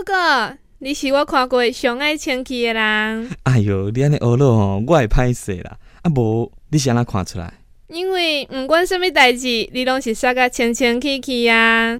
哥哥，你是我看过上爱清气的人。哎哟，你安尼学了吼，我会歹势啦。啊无，你是安怎看出来？因为毋管什物代志，你拢是刷个清清气气啊。